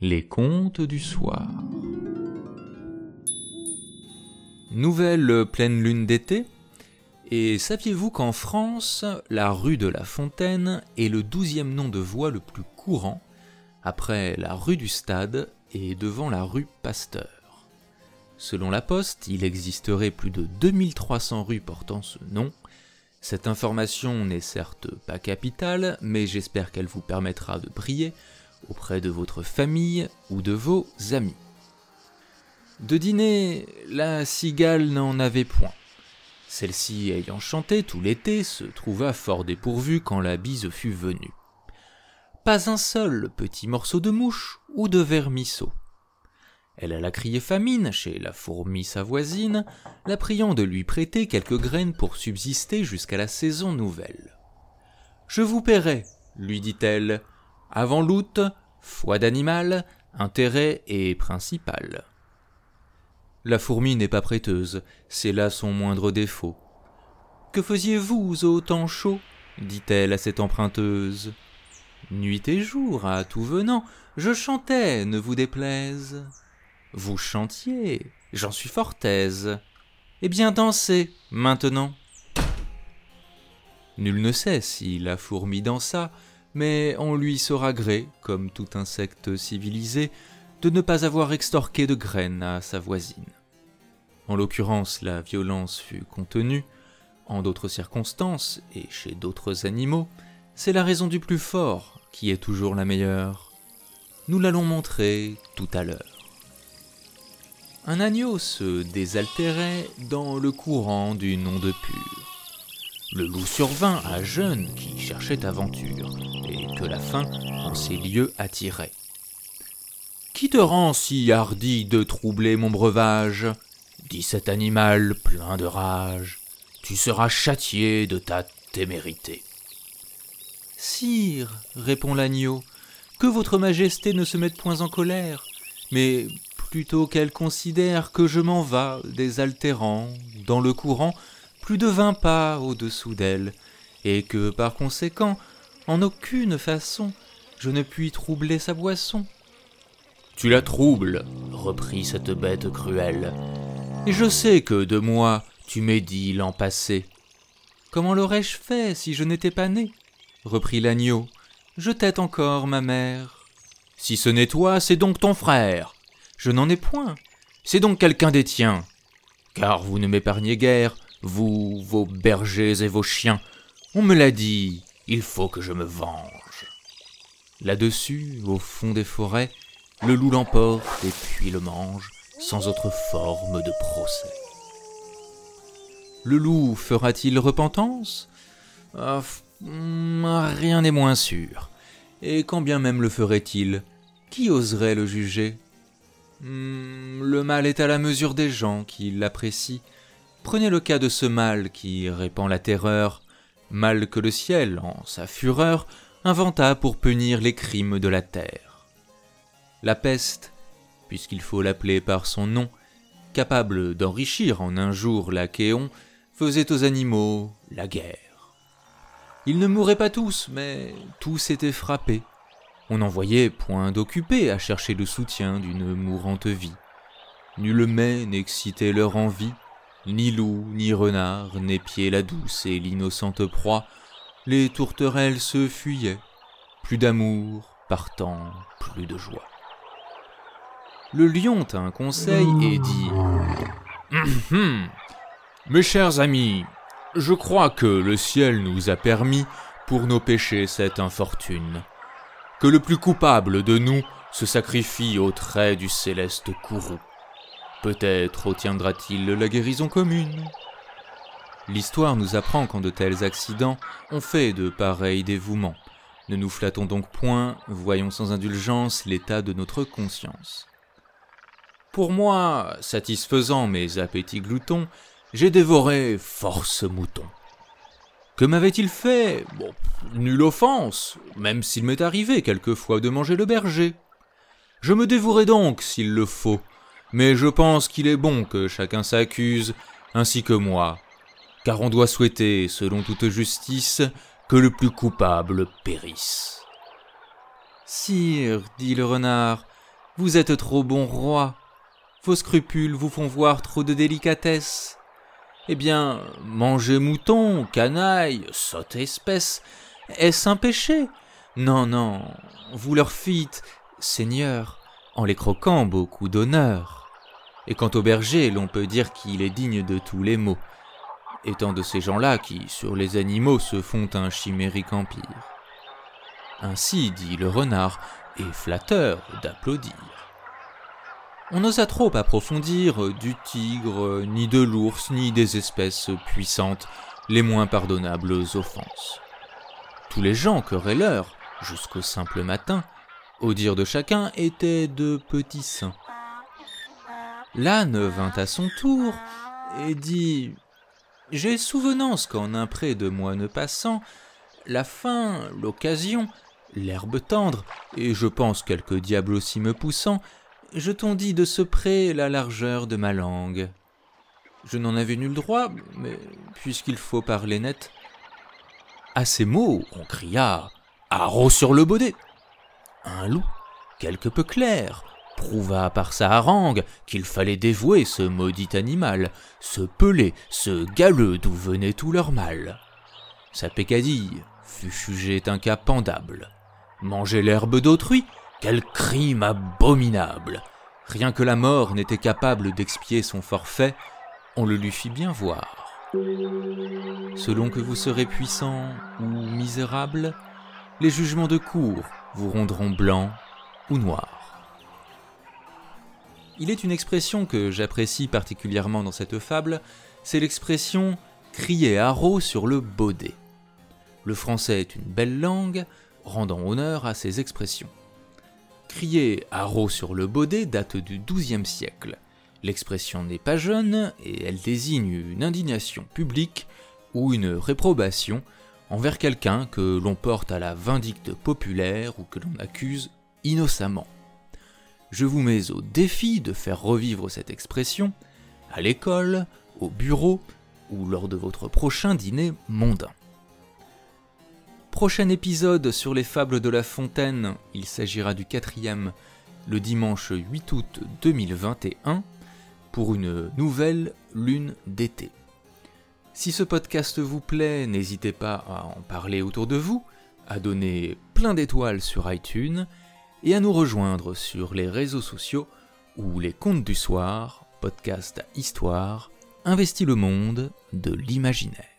Les contes du soir. Nouvelle pleine lune d'été. Et saviez-vous qu'en France, la rue de la Fontaine est le douzième nom de voie le plus courant, après la rue du Stade et devant la rue Pasteur? Selon la Poste, il existerait plus de 2300 rues portant ce nom. Cette information n'est certes pas capitale, mais j'espère qu'elle vous permettra de briller auprès de votre famille ou de vos amis. De dîner, la cigale n'en avait point. Celle-ci ayant chanté tout l'été se trouva fort dépourvue quand la bise fut venue. Pas un seul petit morceau de mouche ou de vermisseau. Elle alla crier famine chez la fourmi sa voisine, la priant de lui prêter quelques graines pour subsister jusqu'à la saison nouvelle. Je vous paierai, lui dit-elle, avant l'août, foi d'animal, intérêt et principal. La fourmi n'est pas prêteuse, c'est là son moindre défaut. Que faisiez-vous au temps chaud? dit-elle à cette emprunteuse. Nuit et jour, à tout venant, je chantais, ne vous déplaise. Vous chantiez, j'en suis fort aise. Eh bien dansez, maintenant. Nul ne sait si la fourmi dansa, mais on lui saura gré, comme tout insecte civilisé, de ne pas avoir extorqué de graines à sa voisine. En l'occurrence, la violence fut contenue, en d'autres circonstances et chez d'autres animaux, c'est la raison du plus fort qui est toujours la meilleure. Nous l'allons montrer tout à l'heure. Un agneau se désaltérait dans le courant d'une onde pure. Le loup survint à jeune qui cherchait aventure, la faim en ces lieux attirait. Qui te rend si hardi de troubler mon breuvage? Dit cet animal plein de rage. Tu seras châtié de ta témérité. Sire, répond l'agneau, que votre majesté ne se mette point en colère, mais plutôt qu'elle considère que je m'en vas désaltérant dans le courant plus de vingt pas au-dessous d'elle, et que par conséquent, en aucune façon, je ne puis troubler sa boisson. Tu la troubles, reprit cette bête cruelle, et je sais que de moi tu m'es dit l'an passé. Comment l'aurais-je fait si je n'étais pas né? reprit l'agneau. Je t'aide encore, ma mère. Si ce n'est toi, c'est donc ton frère. Je n'en ai point. C'est donc quelqu'un des tiens. Car vous ne m'épargnez guère, vous, vos bergers et vos chiens. On me l'a dit, il faut que je me venge. Là-dessus, au fond des forêts, le loup l'emporte et puis le mange, sans autre forme de procès. Le loup fera-t-il repentance? Ah, hmm, Rien n'est moins sûr. Et quand bien même le ferait-il, qui oserait le juger? Hmm, Le mal est à la mesure des gens qui l'apprécient, Prenez le cas de ce mal qui répand la terreur, mal que le ciel, en sa fureur, inventa pour punir les crimes de la terre. La peste, puisqu'il faut l'appeler par son nom, capable d'enrichir en un jour l'Achéon, faisait aux animaux la guerre. Ils ne mouraient pas tous, mais tous étaient frappés. On n'en voyait point d'occupés à chercher le soutien d'une mourante vie. Nul mets n'excitait leur envie, ni loup, ni renard, n'épiaient la douce et l'innocente proie, les tourterelles se fuyaient, plus d'amour, partant, plus de joie. Le lion tint conseil et dit hum, hum, Mes chers amis, je crois que le ciel nous a permis, pour nos péchés, cette infortune. Que le plus coupable de nous se sacrifie au trait du céleste courroux. Peut-être obtiendra-t-il la guérison commune. L'histoire nous apprend qu'en de tels accidents, on fait de pareils dévouements. Ne nous flattons donc point, voyons sans indulgence l'état de notre conscience. Pour moi, satisfaisant mes appétits gloutons, j'ai dévoré force moutons. Que m'avait-il fait? Bon, nulle offense, même s'il m'est arrivé quelquefois de manger le berger. Je me dévouerai donc, s'il le faut, mais je pense qu'il est bon que chacun s'accuse, ainsi que moi, car on doit souhaiter, selon toute justice, que le plus coupable périsse. Sire, dit le renard, Vous êtes trop bon roi. Vos scrupules vous font voir trop de délicatesse. Eh bien, manger mouton, canaille, sotte espèce, est-ce un péché? Non, non, vous leur fîtes, Seigneur, en les croquant beaucoup d'honneur. Et quant au berger, l'on peut dire qu'il est digne de tous les maux, étant de ces gens-là qui, sur les animaux, se font un chimérique empire. Ainsi dit le renard, et flatteur d'applaudir. On n'osa trop approfondir du tigre, ni de l'ours, ni des espèces puissantes, les moins pardonnables offenses. Tous les gens querelleurs, jusqu'au simple matin, au dire de chacun, étaient de petits saints. L'âne vint à son tour et dit J'ai souvenance qu'en un pré de moine passant, la faim, l'occasion, l'herbe tendre, et je pense quelque diable aussi me poussant, je t'en dis de ce près la largeur de ma langue. Je n'en avais nul droit, mais puisqu'il faut parler net. À ces mots, on cria Haro sur le baudet Un loup, quelque peu clair, prouva par sa harangue qu'il fallait dévouer ce maudit animal, ce pelé, ce galeux d'où venait tout leur mal. Sa pécadille fut jugée un cas pendable. Manger l'herbe d'autrui, quel crime abominable Rien que la mort n'était capable d'expier son forfait, on le lui fit bien voir. Selon que vous serez puissant ou misérable, les jugements de cour vous rendront blanc ou noir. Il est une expression que j'apprécie particulièrement dans cette fable, c'est l'expression crier haro sur le baudet. Le français est une belle langue, rendant honneur à ces expressions. Crier haro sur le baudet date du XIIe siècle. L'expression n'est pas jeune et elle désigne une indignation publique ou une réprobation envers quelqu'un que l'on porte à la vindicte populaire ou que l'on accuse innocemment. Je vous mets au défi de faire revivre cette expression à l'école, au bureau ou lors de votre prochain dîner mondain. Prochain épisode sur les fables de La Fontaine, il s'agira du quatrième, le dimanche 8 août 2021, pour une nouvelle lune d'été. Si ce podcast vous plaît, n'hésitez pas à en parler autour de vous, à donner plein d'étoiles sur iTunes et à nous rejoindre sur les réseaux sociaux ou les contes du soir, podcast à histoire, investit le monde de l'imaginaire.